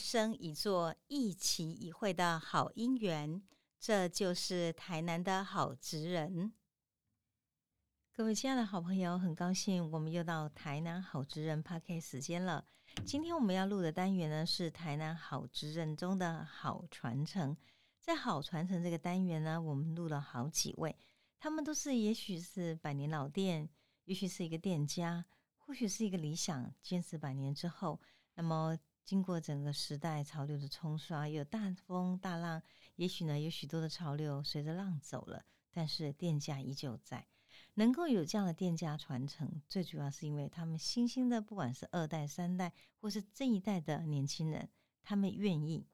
生一座、一期一会的好姻缘。这就是台南的好职人。各位亲爱的好朋友，很高兴我们又到台南好职人 PARK 时间了。今天我们要录的单元呢，是台南好职人中的好传承。在好传承这个单元呢，我们录了好几位，他们都是也许是百年老店，也许是一个店家，或许是一个理想坚持百年之后，那么经过整个时代潮流的冲刷，有大风大浪，也许呢有许多的潮流随着浪走了，但是店家依旧在。能够有这样的店家传承，最主要是因为他们新兴的，不管是二代、三代，或是这一代的年轻人，他们愿意，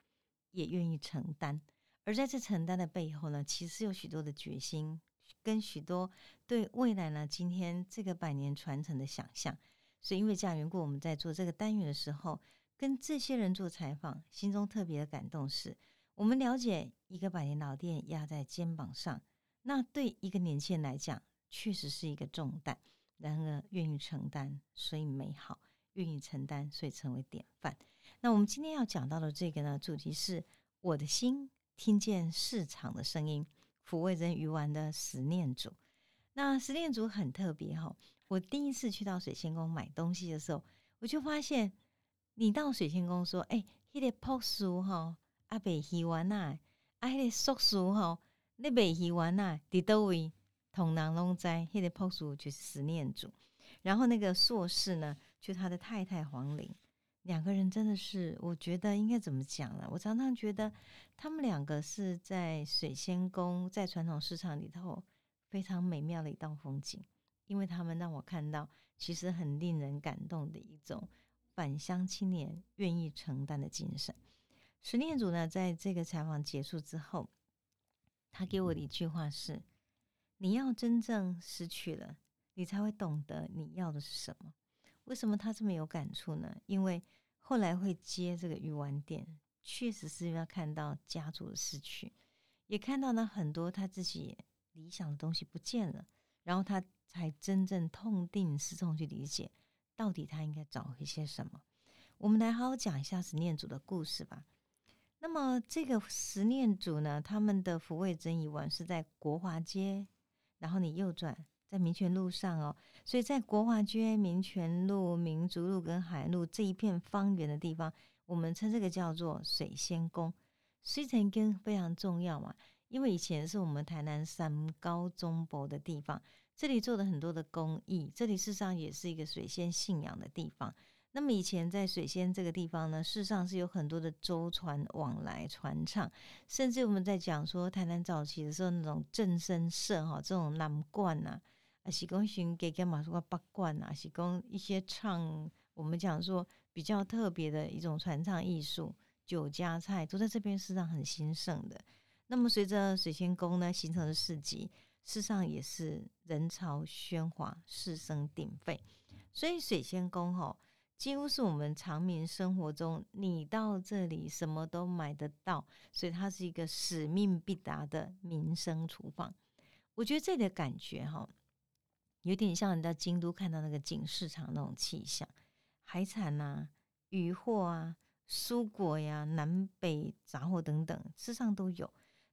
也愿意承担。而在这承担的背后呢，其实有许多的决心，跟许多对未来呢，今天这个百年传承的想象。所以，因为这样缘故，我们在做这个单元的时候，跟这些人做采访，心中特别的感动，是我们了解一个百年老店压在肩膀上，那对一个年轻人来讲。确实是一个重担，然而愿意承担，所以美好；愿意承担，所以成为典范。那我们今天要讲到的这个呢，主题是我的心听见市场的声音，抚慰人鱼丸的十念组。那十念组很特别哈，我第一次去到水仙宫买东西的时候，我就发现，你到水仙宫说，哎，那个朴素哈，阿北鱼丸呐，啊，那个素素哈，那北鱼丸呐，伫倒位？同南龙斋，黑的朴素就是思念祖，然后那个硕士呢，就他的太太黄玲，两个人真的是，我觉得应该怎么讲呢？我常常觉得他们两个是在水仙宫，在传统市场里头非常美妙的一道风景，因为他们让我看到其实很令人感动的一种返乡青年愿意承担的精神。十念祖呢，在这个采访结束之后，他给我的一句话是。你要真正失去了，你才会懂得你要的是什么。为什么他这么有感触呢？因为后来会接这个鱼丸店，确实是要看到家族的失去，也看到了很多他自己理想的东西不见了，然后他才真正痛定思痛去理解，到底他应该找回些什么。我们来好好讲一下十念祖的故事吧。那么这个十念祖呢，他们的抚慰真鱼丸是在国华街。然后你右转，在民权路上哦，所以在国华街、民权路、民族路跟海路这一片方圆的地方，我们称这个叫做水仙宫。水仙宫非常重要嘛，因为以前是我们台南三高中博的地方，这里做了很多的公益，这里事实上也是一个水仙信仰的地方。那么以前在水仙这个地方呢，事实上是有很多的舟船往来船唱，甚至我们在讲说台南早期的时候那种正声社哈，这种南冠呐，啊，是讲寻给给马说八冠呐，是讲一些唱，我们讲说比较特别的一种传唱艺术，酒家菜都在这边事实上很兴盛的。那么随着水仙宫呢形成的市集，世上也是人潮喧哗，四声鼎沸，所以水仙宫哈。几乎是我们常民生活中，你到这里什么都买得到，所以它是一个使命必达的民生厨房。我觉得这里的感觉哈，有点像你在京都看到那个景市场那种气象，海产呐、渔货啊、蔬果呀、南北杂货等等，事实上都有。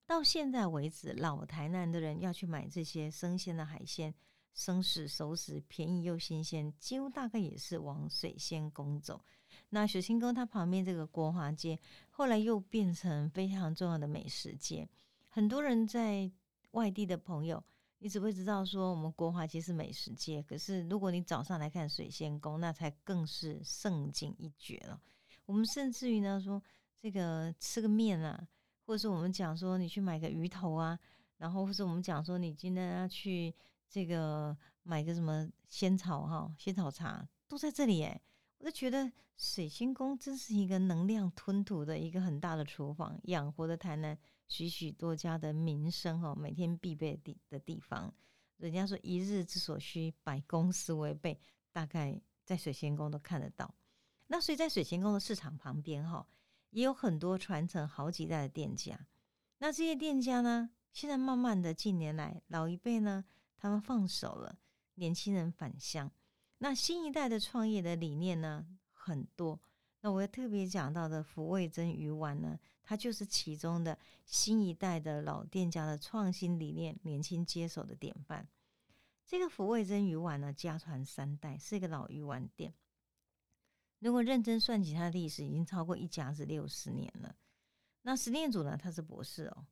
到现在为止，老台南的人要去买这些生鲜的海鲜。生食、熟食便宜又新鲜，几乎大概也是往水仙宫走。那水仙宫它旁边这个国华街，后来又变成非常重要的美食街。很多人在外地的朋友，你只会知道说我们国华街是美食街，可是如果你早上来看水仙宫，那才更是盛景一绝了。我们甚至于呢说，这个吃个面啊，或者是我们讲说你去买个鱼头啊，然后或者我们讲说你今天要去。这个买个什么仙草哈，仙草茶都在这里哎，我就觉得水仙宫真是一个能量吞吐的一个很大的厨房，养活的台南许许多家的民生哈，每天必备的的地方。人家说一日之所需，百公司为备，大概在水仙宫都看得到。那所以在水仙宫的市场旁边哈，也有很多传承好几代的店家。那这些店家呢，现在慢慢的近年来老一辈呢。他们放手了，年轻人返乡。那新一代的创业的理念呢，很多。那我要特别讲到的福味珍鱼丸呢，它就是其中的新一代的老店家的创新理念，年轻接手的典范。这个福味珍鱼丸呢，家传三代，是一个老鱼丸店。如果认真算起它的历史，已经超过一甲子六十年了。那实验组呢，他是博士哦，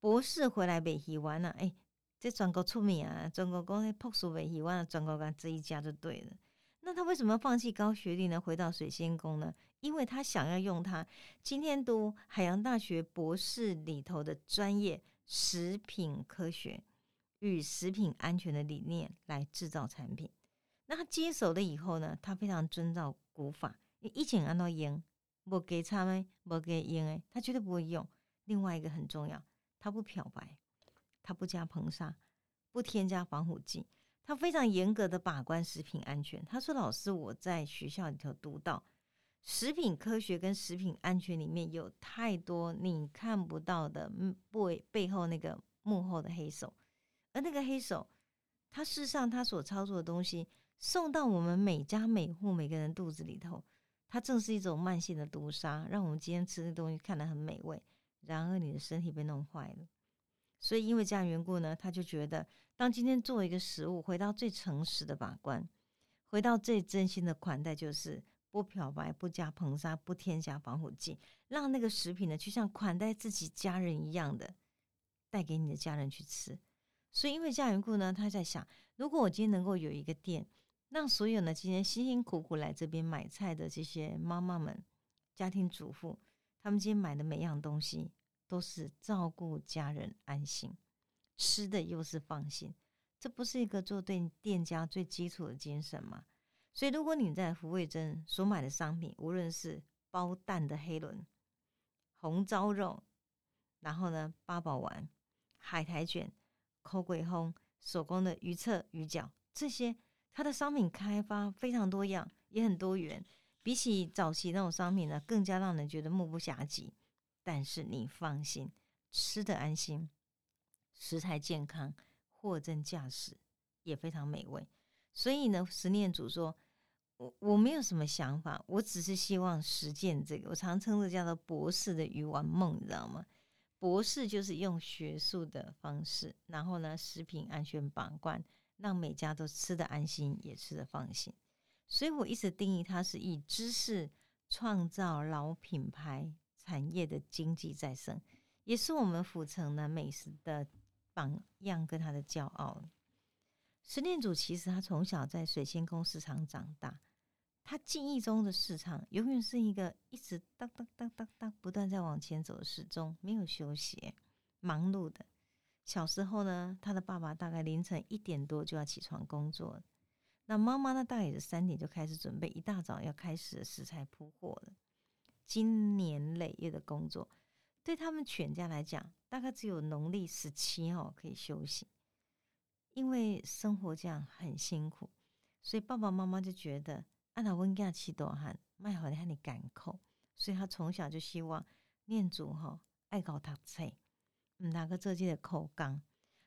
博士回来北鱼丸了，哎，这全国出名啊，全国讲那朴素北鱼丸，全国干这一家就对了。那他为什么放弃高学历呢？回到水仙宫呢？因为他想要用他今天读海洋大学博士里头的专业食品科学与食品安全的理念来制造产品。那他接手了以后呢，他非常遵照古法，一前按照盐，不给差没，不给盐哎，他绝对不会用。另外一个很重要，他不漂白，他不加硼砂，不添加防腐剂，他非常严格的把关食品安全。他说：“老师，我在学校里头读到。”食品科学跟食品安全里面有太多你看不到的背背后那个幕后的黑手，而那个黑手，他事实上他所操作的东西送到我们每家每户每个人肚子里头，它正是一种慢性的毒杀，让我们今天吃的东西看得很美味，然而你的身体被弄坏了。所以因为这样缘故呢，他就觉得当今天做一个食物，回到最诚实的把关，回到最真心的款待，就是。不漂白，不加硼砂，不添加防腐剂，让那个食品呢，就像款待自己家人一样的带给你的家人去吃。所以，因为这样缘故呢，他在想，如果我今天能够有一个店，让所有呢今天辛辛苦苦来这边买菜的这些妈妈们、家庭主妇，他们今天买的每样东西都是照顾家人安心，吃的又是放心，这不是一个做对店家最基础的精神吗？所以，如果你在福味珍所买的商品，无论是包蛋的黑轮、红糟肉，然后呢八宝丸、海苔卷、口鬼烘、手工的鱼册、鱼饺，这些它的商品开发非常多样，也很多元。比起早期那种商品呢，更加让人觉得目不暇接。但是你放心，吃的安心，食材健康，货真价实，也非常美味。所以呢，十念主说，我我没有什么想法，我只是希望实践这个。我常称这叫做博士的鱼丸梦，你知道吗？博士就是用学术的方式，然后呢，食品安全把关，让每家都吃的安心，也吃的放心。所以我一直定义它是以知识创造老品牌产业的经济再生，也是我们府城的美食的榜样跟他的骄傲。十念祖其实他从小在水仙宫市场长大，他记忆中的市场永远是一个一直当当当当当不断在往前走的时钟，没有休息，忙碌的。小时候呢，他的爸爸大概凌晨一点多就要起床工作，那妈妈呢，大概也是三点就开始准备一大早要开始食材铺货了。经年累月的工作，对他们全家来讲，大概只有农历十七号可以休息。因为生活这样很辛苦，所以爸爸妈妈就觉得按他温家起多汗，卖好让你赶口，所以他从小就希望念祖哈爱搞读书，哪个这届的口纲，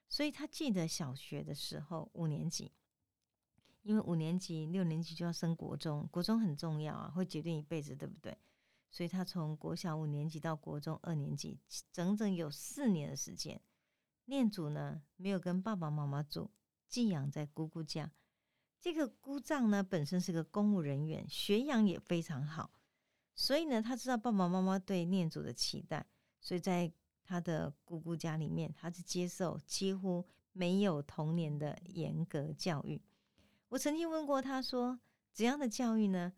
所以他记得小学的时候五年级，因为五年级六年级就要升国中，国中很重要啊，会决定一辈子，对不对？所以他从国小五年级到国中二年级，整整有四年的时间。念祖呢，没有跟爸爸妈妈住，寄养在姑姑家。这个姑丈呢，本身是个公务人员，学养也非常好，所以呢，他知道爸爸妈妈对念祖的期待，所以在他的姑姑家里面，他是接受几乎没有童年的严格教育。我曾经问过他说：“怎样的教育呢？”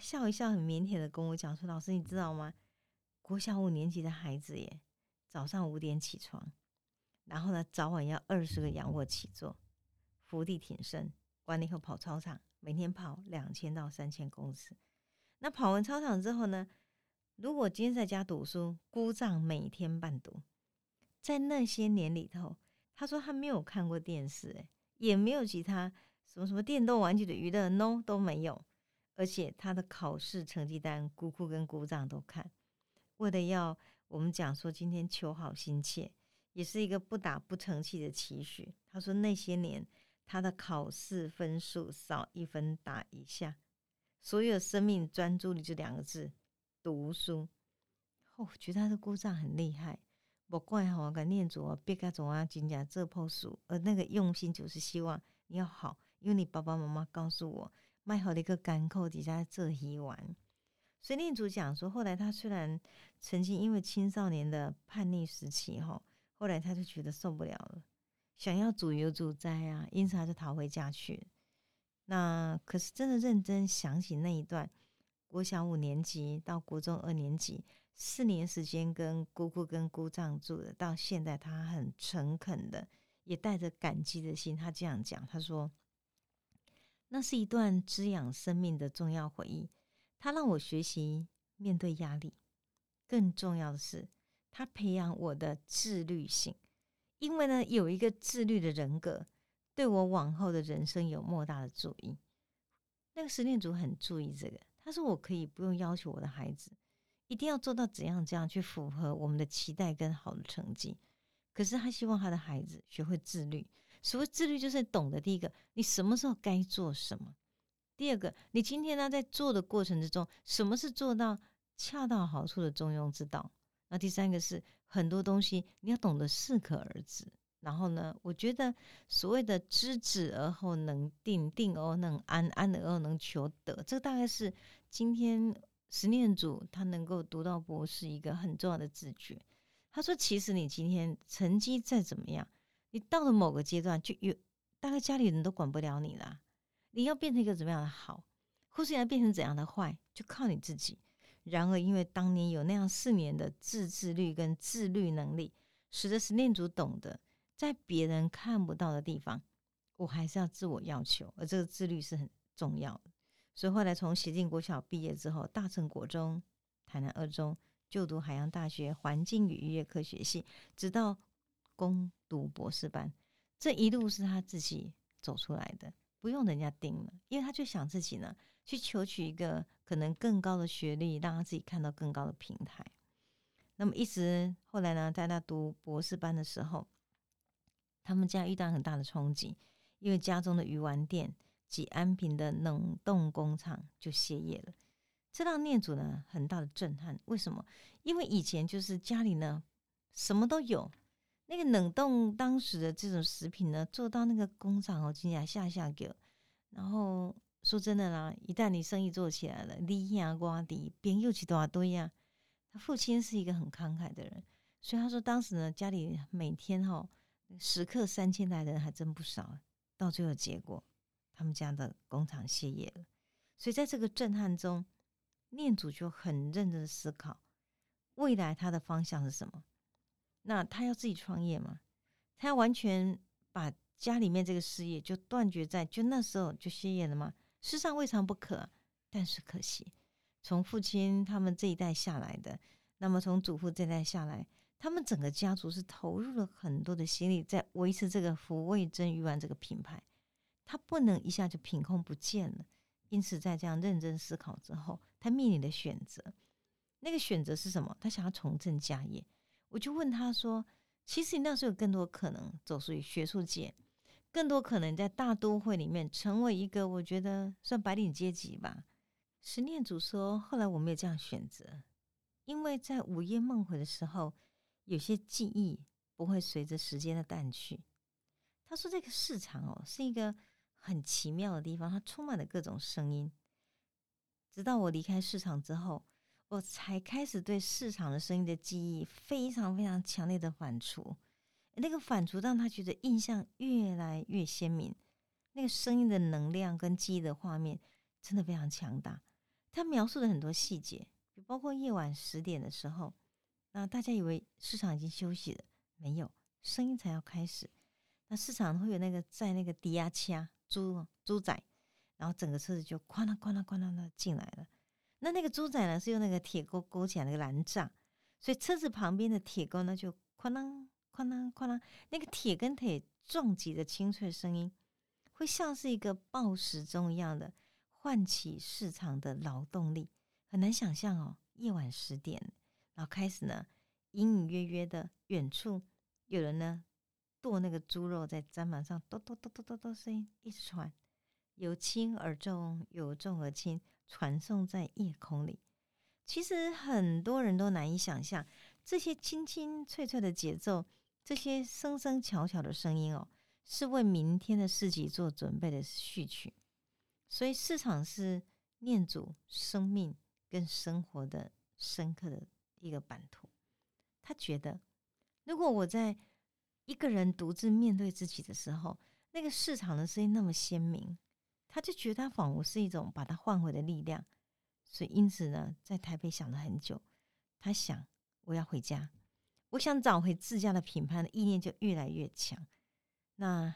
笑一笑，很腼腆的跟我讲说：“老师，你知道吗？国小五年级的孩子耶，早上五点起床。”然后呢，早晚要二十个仰卧起坐、伏地挺身，完了以后跑操场，每天跑两千到三千公尺。那跑完操场之后呢，如果今天在家读书，姑丈每天伴读。在那些年里头，他说他没有看过电视，诶，也没有其他什么什么电动玩具的娱乐，no 都没有。而且他的考试成绩单，姑姑跟姑丈都看，为了要我们讲说今天求好心切。也是一个不打不成器的期许。他说那些年他的考试分数少一分打一下，所有生命专注力就两个字：读书。哦，觉得他的姑丈很厉害，不怪哈，跟念祖啊，别个总啊，真正这棵树，而那个用心就是希望你要好，因为你爸爸妈妈告诉我，卖好的一个干口底下这一碗。所以念祖讲说，后来他虽然曾经因为青少年的叛逆时期哈，后来他就觉得受不了了，想要主游主灾啊，因此他就逃回家去。那可是真的认真想起那一段，国小五年级到国中二年级四年时间，跟姑姑跟姑丈住的，到现在他很诚恳的，也带着感激的心，他这样讲，他说：“那是一段滋养生命的重要回忆，他让我学习面对压力，更重要的是，他培养我的自律性，因为呢，有一个自律的人格。”对我往后的人生有莫大的注意。那个实验组很注意这个，他说我可以不用要求我的孩子一定要做到怎样怎样去符合我们的期待跟好的成绩，可是他希望他的孩子学会自律。所谓自律，就是懂得第一个，你什么时候该做什么；第二个，你今天呢在做的过程之中，什么是做到恰到好处的中庸之道；那第三个是很多东西你要懂得适可而止。然后呢？我觉得所谓的知止而后能定，定而后能安，安而后能求得，这大概是今天十念组他能够读到博士一个很重要的自觉。他说：“其实你今天成绩再怎么样，你到了某个阶段，就有大概家里人都管不了你了。你要变成一个怎么样的好，或是要变成怎样的坏，就靠你自己。然而，因为当年有那样四年的自制力跟自律能力，使得十念组懂得。”在别人看不到的地方，我还是要自我要求，而这个自律是很重要的。所以后来从协进国小毕业之后，大成国中、台南二中就读海洋大学环境与渔业科学系，直到攻读博士班，这一路是他自己走出来的，不用人家盯了，因为他就想自己呢去求取一个可能更高的学历，让他自己看到更高的平台。那么一直后来呢，在他读博士班的时候。他们家遇到很大的冲击，因为家中的鱼丸店及安平的冷冻工厂就歇业了，这让念祖呢很大的震撼。为什么？因为以前就是家里呢什么都有，那个冷冻当时的这种食品呢做到那个工厂哦，竟然下下给。然后说真的啦，一旦你生意做起来了，利呀瓜底边又起多少堆呀。他父亲是一个很慷慨的人，所以他说当时呢家里每天哈。时刻三千来人还真不少，到最后结果，他们家的工厂歇业了。所以在这个震撼中，念祖就很认真的思考，未来他的方向是什么？那他要自己创业吗？他要完全把家里面这个事业就断绝在就那时候就歇业了吗？世上未尝不可，但是可惜，从父亲他们这一代下来的，那么从祖父这代下来。他们整个家族是投入了很多的心力在维持这个福味珍鱼丸这个品牌，他不能一下就凭空不见了。因此，在这样认真思考之后，他面临的选择，那个选择是什么？他想要重振家业。我就问他说：“其实你那时候有更多可能走出于学术界，更多可能在大都会里面成为一个我觉得算白领阶级吧。”十念祖说：“后来我没有这样选择，因为在午夜梦回的时候。”有些记忆不会随着时间的淡去。他说：“这个市场哦，是一个很奇妙的地方，它充满了各种声音。直到我离开市场之后，我才开始对市场的声音的记忆非常非常强烈的反刍。那个反刍让他觉得印象越来越鲜明。那个声音的能量跟记忆的画面真的非常强大。他描述了很多细节，包括夜晚十点的时候。”那大家以为市场已经休息了，没有声音才要开始。那市场会有那个在那个低压掐猪猪仔，然后整个车子就哐啷哐啷哐啷的进来了。那那个猪仔呢是用那个铁钩勾起来那个栏栅，所以车子旁边的铁钩呢就哐啷哐啷哐啷，那个铁跟铁撞击的清脆声音，会像是一个报时钟一样的唤起市场的劳动力，很难想象哦，夜晚十点。然后开始呢，隐隐约约的远处有人呢剁那个猪肉在砧板上，剁剁剁剁剁剁声音一直传，由轻而重，由重而轻，传送在夜空里。其实很多人都难以想象，这些清清脆脆的节奏，这些声声巧巧的声音哦，是为明天的市集做准备的序曲。所以市场是念祖生命跟生活的深刻的一个版图。他觉得，如果我在一个人独自面对自己的时候，那个市场的声音那么鲜明，他就觉得他仿佛是一种把他换回的力量。所以，因此呢，在台北想了很久，他想我要回家，我想找回自家的品牌的意念就越来越强。那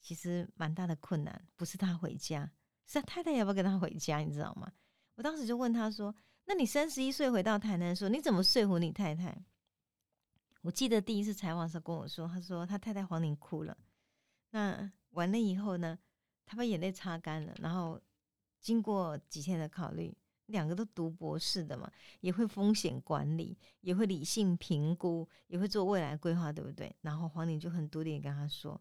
其实蛮大的困难，不是他回家，是他太太要不要跟他回家，你知道吗？我当时就问他说：“那你三十一岁回到台南的时候，你怎么说服你太太？”我记得第一次采访时候跟我说，他说他太太黄玲哭了。那完了以后呢，他把眼泪擦干了，然后经过几天的考虑。两个都读博士的嘛，也会风险管理，也会理性评估，也会做未来规划，对不对？然后黄玲就很笃定跟他说：“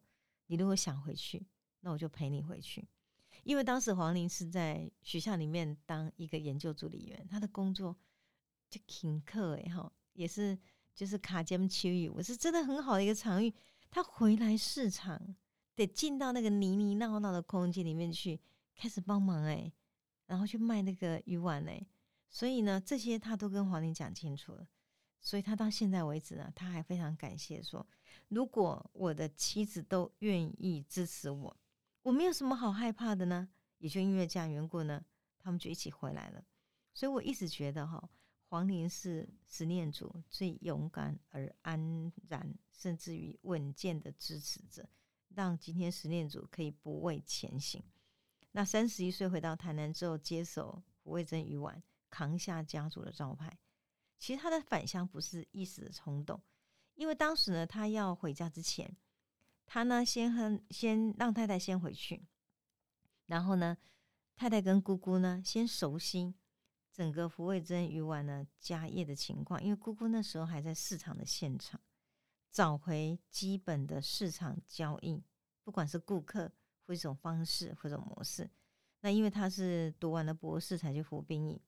你如果想回去，那我就陪你回去。”因为当时黄玲是在学校里面当一个研究助理员，他的工作就挺课哎哈，也是就是卡尖区域，我是真的很好的一个场域。他回来市场得进到那个泥泥闹闹的空间里面去，开始帮忙哎。然后去卖那个鱼丸嘞，所以呢，这些他都跟黄玲讲清楚了。所以他到现在为止呢，他还非常感谢说，如果我的妻子都愿意支持我，我没有什么好害怕的呢。也就因为这样缘故呢，他们就一起回来了。所以我一直觉得哈，黄玲是十念祖最勇敢而安然，甚至于稳健的支持者，让今天十念祖可以不畏前行。那三十一岁回到台南之后，接手胡味珍鱼丸，扛下家族的招牌。其实他的返乡不是一时的冲动，因为当时呢，他要回家之前，他呢先和先让太太先回去，然后呢，太太跟姑姑呢先熟悉整个胡慧珍鱼丸呢家业的情况，因为姑姑那时候还在市场的现场，找回基本的市场交易，不管是顾客。或一种方式，或者模式。那因为他是读完了博士才去服兵役，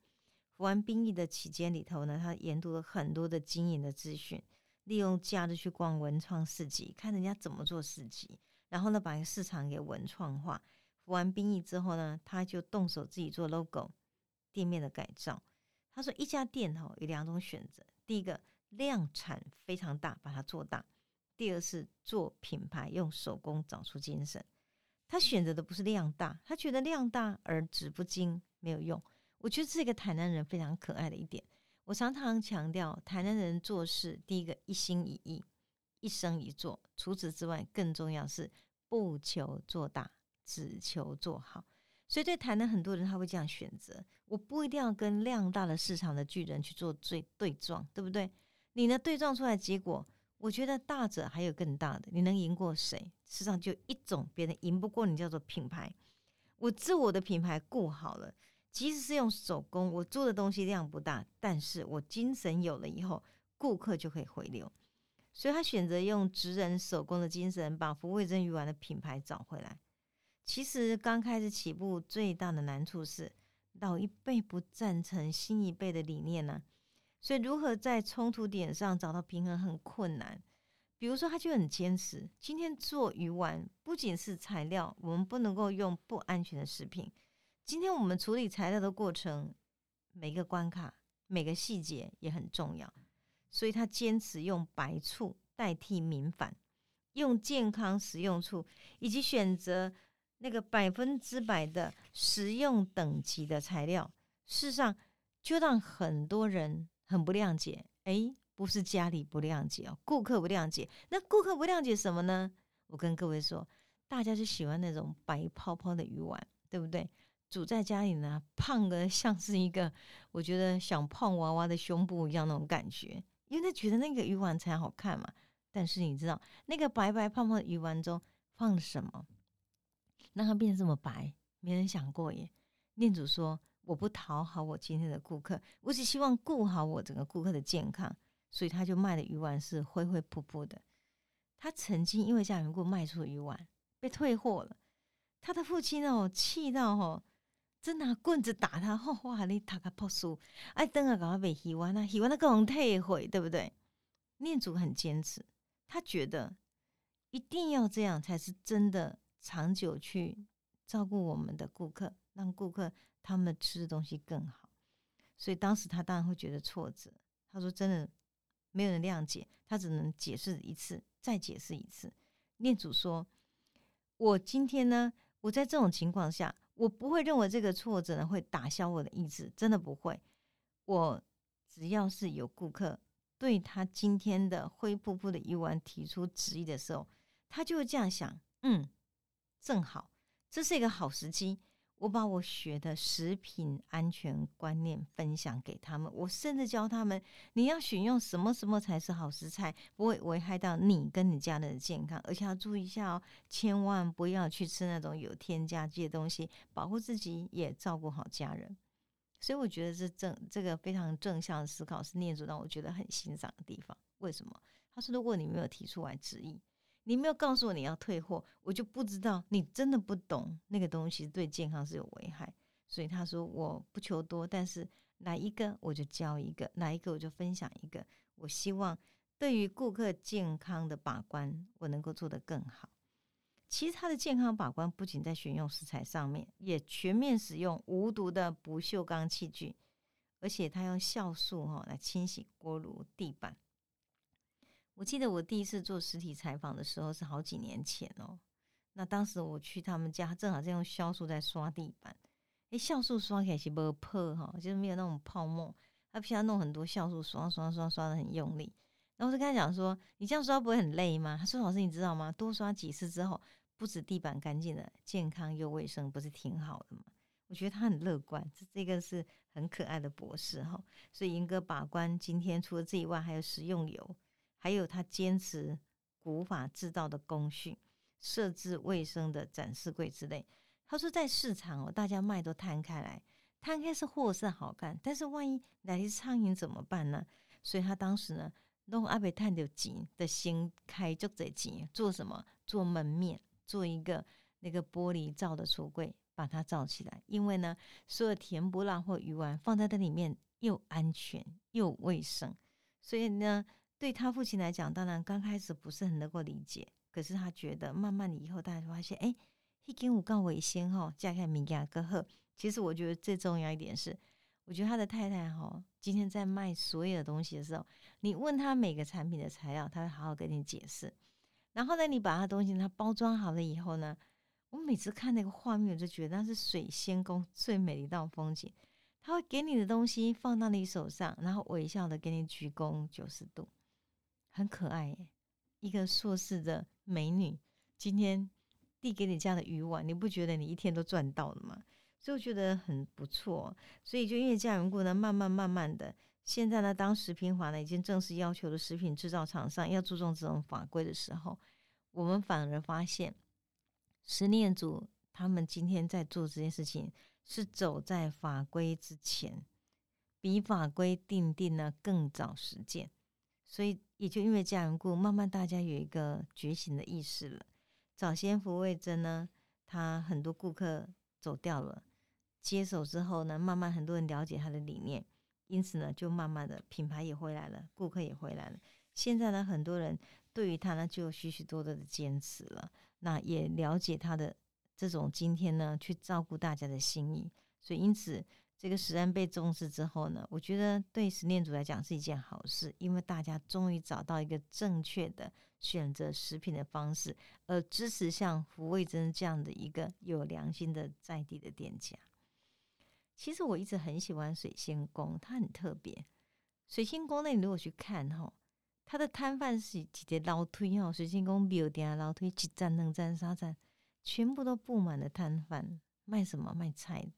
服完兵役的期间里头呢，他研读了很多的经营的资讯，利用假日去逛文创市集，看人家怎么做市集，然后呢，把市场给文创化。服完兵役之后呢，他就动手自己做 logo，店面的改造。他说，一家店哈有两种选择：第一个量产非常大，把它做大；第二是做品牌，用手工找出精神。他选择的不是量大，他觉得量大而止不精没有用。我觉得这个台南人非常可爱的一点。我常常强调，台南人做事第一个一心一意，一生一做。除此之外，更重要是不求做大，只求做好。所以对台南很多人他会这样选择：我不一定要跟量大的市场的巨人去做最对撞，对不对？你呢对撞出来结果？我觉得大者还有更大的，你能赢过谁？世上就一种别人赢不过你，叫做品牌。我自我的品牌顾好了，即使是用手工，我做的东西量不大，但是我精神有了以后，顾客就可以回流。所以他选择用职人手工的精神，把福味珍鱼丸的品牌找回来。其实刚开始起步最大的难处是，老一辈不赞成新一辈的理念呢。所以，如何在冲突点上找到平衡很困难。比如说，他就很坚持，今天做鱼丸不仅是材料，我们不能够用不安全的食品。今天我们处理材料的过程，每个关卡、每个细节也很重要。所以他坚持用白醋代替明矾，用健康食用醋，以及选择那个百分之百的食用等级的材料。事实上，就让很多人。很不谅解，哎，不是家里不谅解哦，顾客不谅解。那顾客不谅解什么呢？我跟各位说，大家就喜欢那种白泡泡的鱼丸，对不对？煮在家里呢，胖的像是一个，我觉得像胖娃娃的胸部一样那种感觉，因为他觉得那个鱼丸才好看嘛。但是你知道，那个白白胖胖的鱼丸中放了什么，让它变这么白？没人想过耶。店主说。我不讨好我今天的顾客，我只希望顾好我整个顾客的健康，所以他就卖的鱼丸是灰灰扑扑的。他曾经因为这样缘故卖出鱼丸被退货了，他的父亲哦，气到哦，真拿棍子打他，吼哇！你他个破书，哎，等下搞他被喜欢啊，喜欢那各种退回，对不对？念祖很坚持，他觉得一定要这样才是真的长久去照顾我们的顾客，让顾客他们吃的东西更好。所以当时他当然会觉得挫折。他说：“真的没有人谅解，他只能解释一次，再解释一次。”念祖说：“我今天呢，我在这种情况下，我不会认为这个挫折呢会打消我的意志，真的不会。我只要是有顾客对他今天的灰扑扑的鱼丸提出质疑的时候，他就会这样想：嗯，正好这是一个好时机。”我把我学的食品安全观念分享给他们，我甚至教他们，你要选用什么什么才是好食材，不会危害到你跟你家人的健康，而且要注意一下哦，千万不要去吃那种有添加剂的东西，保护自己也照顾好家人。所以我觉得这正这个非常正向的思考是念祖让我觉得很欣赏的地方。为什么？他说，如果你没有提出来质疑。你没有告诉我你要退货，我就不知道你真的不懂那个东西对健康是有危害。所以他说我不求多，但是哪一个我就教一个，哪一个我就分享一个。我希望对于顾客健康的把关，我能够做得更好。其实他的健康把关不仅在选用食材上面，也全面使用无毒的不锈钢器具，而且他用酵素哈来清洗锅炉、地板。我记得我第一次做实体采访的时候是好几年前哦，那当时我去他们家，正好在用酵素在刷地板，诶，酵素刷起来是不破哈，就是没有那种泡沫，他平常弄很多酵素刷刷刷刷的很用力，然后我就跟他讲说，你这样刷不会很累吗？他说老师你知道吗？多刷几次之后，不止地板干净了，健康又卫生，不是挺好的吗？我觉得他很乐观，这这个是很可爱的博士哈，所以严格把关，今天除了这以外，还有食用油。还有他坚持古法制造的工序，设置卫生的展示柜之类。他说，在市场哦，大家卖都摊开来，摊开是货是好看，但是万一来只苍蝇怎么办呢？所以他当时呢，弄阿北探的钱的心开就这钱，做什么？做门面，做一个那个玻璃罩的橱柜，把它罩起来。因为呢，所有甜不辣或鱼丸放在这里面又安全又卫生，所以呢。对他父亲来讲，当然刚开始不是很能够理解，可是他觉得慢慢的以后，大家发现，哎，一根五杠尾先哈，嫁给米亚哥赫。其实我觉得最重要一点是，我觉得他的太太哈，今天在卖所有的东西的时候，你问他每个产品的材料，他会好好跟你解释。然后呢，你把他东西他包装好了以后呢，我每次看那个画面，我就觉得那是水仙宫最美的一道风景。他会给你的东西放到你手上，然后微笑的给你鞠躬九十度。很可爱，一个硕士的美女，今天递给你这样的鱼丸，你不觉得你一天都赚到了吗？所以我觉得很不错。所以就因为这样缘故呢，慢慢慢慢的，现在呢，当食品法呢已经正式要求的食品制造厂商要注重这种法规的时候，我们反而发现，十念组他们今天在做这件事情，是走在法规之前，比法规定定呢更早实践。所以也就因为这样故，慢慢大家有一个觉醒的意识了。早先福味珍呢，他很多顾客走掉了，接手之后呢，慢慢很多人了解他的理念，因此呢，就慢慢的品牌也回来了，顾客也回来了。现在呢，很多人对于他呢，就有许许多多的坚持了，那也了解他的这种今天呢，去照顾大家的心意。所以因此。这个实案被重视之后呢，我觉得对实验组来讲是一件好事，因为大家终于找到一个正确的选择食品的方式，而支持像福味珍这样的一个有良心的在地的店家。其实我一直很喜欢水仙宫，它很特别。水仙宫那你如果去看哈，它的摊贩是直接老推哈，水仙宫没有店老推，几站、两站、三站，全部都布满了摊贩，卖什么？卖菜。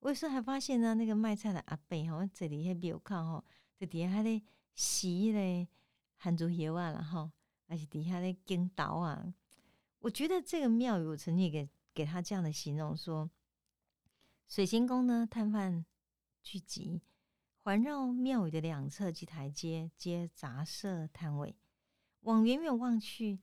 我有时候还发现呢，那个卖菜的阿伯吼，这里还没有看吼，在底下还咧洗咧汉族油啊，然后而且底下咧跟刀啊。我觉得这个庙宇，我曾经给给他这样的形容说：水仙宫呢，摊贩聚集，环绕庙宇的两侧及台阶皆杂设摊位。往远远望去，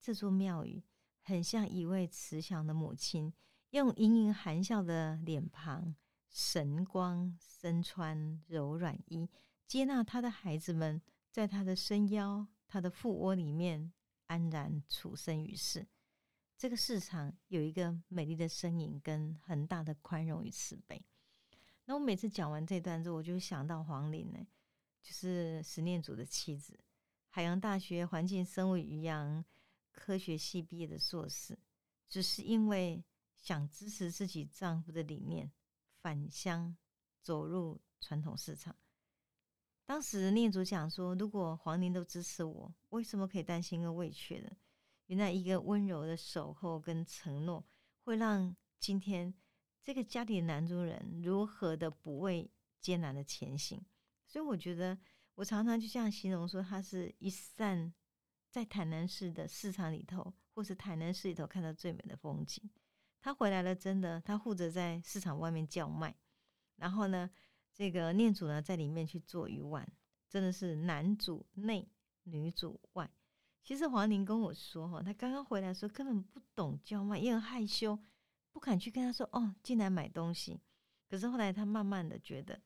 这座庙宇很像一位慈祥的母亲，用盈盈含笑的脸庞，神光身穿柔软衣，接纳他的孩子们，在他的身腰、他的腹窝里面安然处生于世。这个市场有一个美丽的身影，跟很大的宽容与慈悲。那我每次讲完这段之后，我就想到黄玲呢，就是十念祖的妻子，海洋大学环境生物与养科学系毕业的硕士，只是因为想支持自己丈夫的理念，返乡走入传统市场。当时念祖讲说，如果黄玲都支持我，为什么可以担心跟畏怯呢？原来一个温柔的守候跟承诺，会让今天。这个家里的男主人如何的不畏艰难的前行？所以我觉得，我常常就这样形容说，他是一扇在台南市的市场里头，或是台南市里头看到最美的风景。他回来了，真的，他负责在市场外面叫卖，然后呢，这个念祖呢在里面去做鱼丸，真的是男主内，女主外。其实黄宁跟我说，哈，他刚刚回来时候根本不懂叫卖，也很害羞。不敢去跟他说哦，进来买东西。可是后来他慢慢的觉得，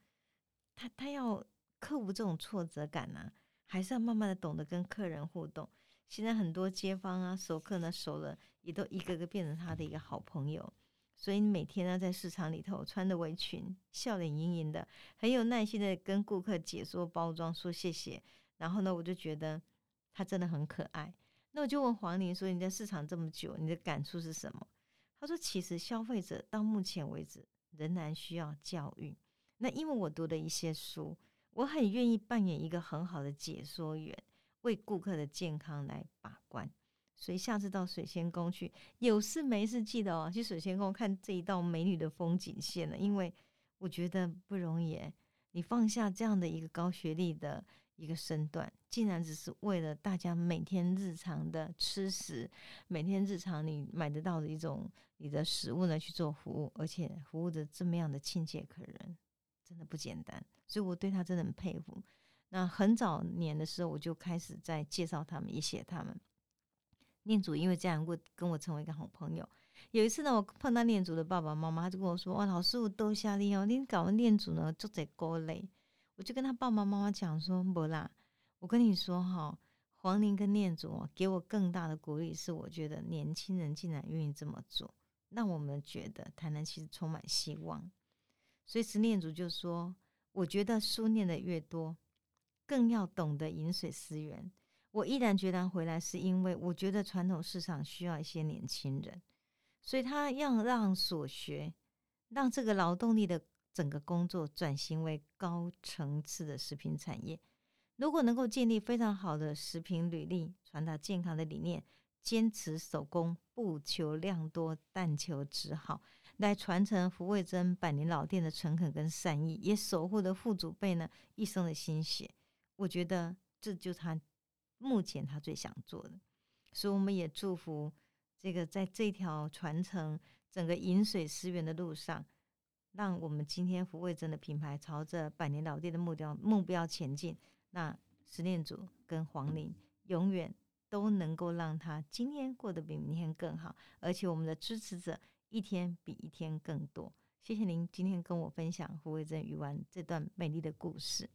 他他要克服这种挫折感呢，还是要慢慢的懂得跟客人互动。现在很多街坊啊，熟客呢熟了，也都一个个变成他的一个好朋友。所以你每天呢在市场里头穿着围裙，笑脸盈盈的，很有耐心的跟顾客解说包装，说谢谢。然后呢，我就觉得他真的很可爱。那我就问黄玲说：“你在市场这么久，你的感触是什么？”他说：“其实消费者到目前为止仍然需要教育。那因为我读了一些书，我很愿意扮演一个很好的解说员，为顾客的健康来把关。所以下次到水仙宫去，有事没事记得哦，去水仙宫看这一道美女的风景线了。因为我觉得不容易，你放下这样的一个高学历的。”一个身段，竟然只是为了大家每天日常的吃食，每天日常你买得到的一种你的食物呢去做服务，而且服务的这么样的亲切可人，真的不简单。所以我对他真的很佩服。那很早年的时候，我就开始在介绍他们，也写他们。念祖因为这样，过跟我成为一个好朋友。有一次呢，我碰到念祖的爸爸妈妈，他就跟我说：“哇，老师，我多下力哦，你搞念祖呢，就在高累。”我就跟他爸爸妈妈讲说：“不啦，我跟你说哈，黄玲跟念祖给我更大的鼓励，是我觉得年轻人竟然愿意这么做，让我们觉得台南其实充满希望。所以，是念祖就说：我觉得书念的越多，更要懂得饮水思源。我毅然决然回来，是因为我觉得传统市场需要一些年轻人，所以他要让所学，让这个劳动力的。”整个工作转型为高层次的食品产业，如果能够建立非常好的食品履历，传达健康的理念，坚持手工，不求量多，但求质好，来传承福味珍百年老店的诚恳跟善意，也守护着父祖辈呢一生的心血。我觉得这就他目前他最想做的，所以我们也祝福这个在这条传承整个饮水思源的路上。让我们今天福味珍的品牌朝着百年老店的目标目标前进。那十念组跟黄玲永远都能够让他今天过得比明天更好，而且我们的支持者一天比一天更多。谢谢您今天跟我分享福味珍鱼丸这段美丽的故事。